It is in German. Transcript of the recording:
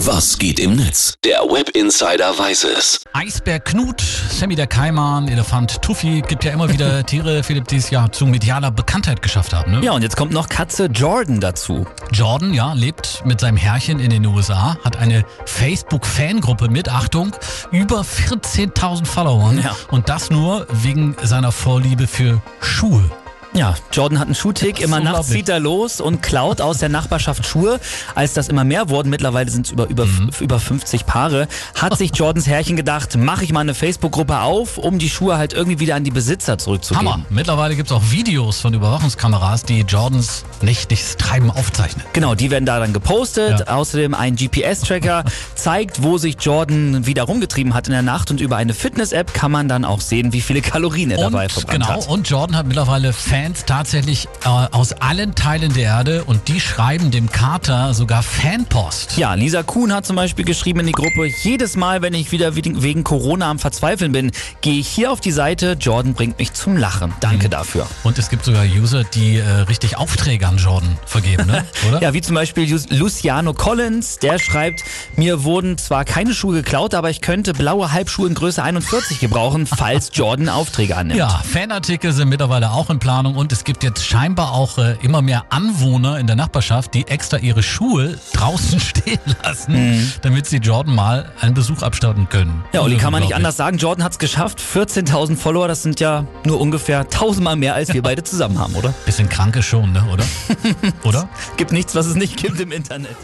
Was geht im Netz? Der Web Insider weiß es. Eisbär Knut, Sammy der Kaiman, Elefant Tuffy, gibt ja immer wieder Tiere, Philipp, die es ja zu medialer Bekanntheit geschafft haben. Ne? Ja, und jetzt kommt noch Katze Jordan dazu. Jordan, ja, lebt mit seinem Herrchen in den USA, hat eine Facebook-Fangruppe mit, Achtung, über 14.000 Followern. Ja. Und das nur wegen seiner Vorliebe für Schuhe. Ja, Jordan hat einen Schuhtick. Immer nachts zieht er los und klaut aus der Nachbarschaft Schuhe. Als das immer mehr wurden, mittlerweile sind es über, über, Mhm. über 50 Paare, hat sich Jordans Herrchen gedacht, mache ich mal eine Facebook-Gruppe auf, um die Schuhe halt irgendwie wieder an die Besitzer zurückzugeben. Hammer. Mittlerweile gibt es auch Videos von Überwachungskameras, die Jordans nächtliches Treiben aufzeichnen. Genau, die werden da dann gepostet. Ja. Außerdem ein GPS-Tracker zeigt, wo sich Jordan wieder rumgetrieben hat in der Nacht. Und über eine Fitness-App kann man dann auch sehen, wie viele Kalorien er dabei und, verbrannt genau, hat. und Jordan hat mittlerweile Fans tatsächlich äh, aus allen Teilen der Erde und die schreiben dem Kater sogar Fanpost. Ja, Lisa Kuhn hat zum Beispiel geschrieben in die Gruppe, jedes Mal, wenn ich wieder wegen Corona am Verzweifeln bin, gehe ich hier auf die Seite, Jordan bringt mich zum Lachen. Mhm. Danke dafür. Und es gibt sogar User, die äh, richtig Aufträge an Jordan vergeben, ne? oder? Ja, wie zum Beispiel Lu- Luciano Collins, der schreibt, mir wurden zwar keine Schuhe geklaut, aber ich könnte blaue Halbschuhe in Größe 41 gebrauchen, falls Jordan Aufträge annimmt. Ja, Fanartikel sind mittlerweile auch in Planung und es gibt jetzt scheinbar auch äh, immer mehr Anwohner in der Nachbarschaft, die extra ihre Schuhe draußen stehen lassen, damit sie Jordan mal einen Besuch abstatten können. Mhm. Ja, Olli, kann man nicht anders sagen. Jordan hat's geschafft. 14.000 Follower, das sind ja nur ungefähr tausendmal mehr, als wir beide zusammen haben, oder? Bisschen kranke schon, ne? oder? oder? Gibt nichts, was es nicht gibt im Internet.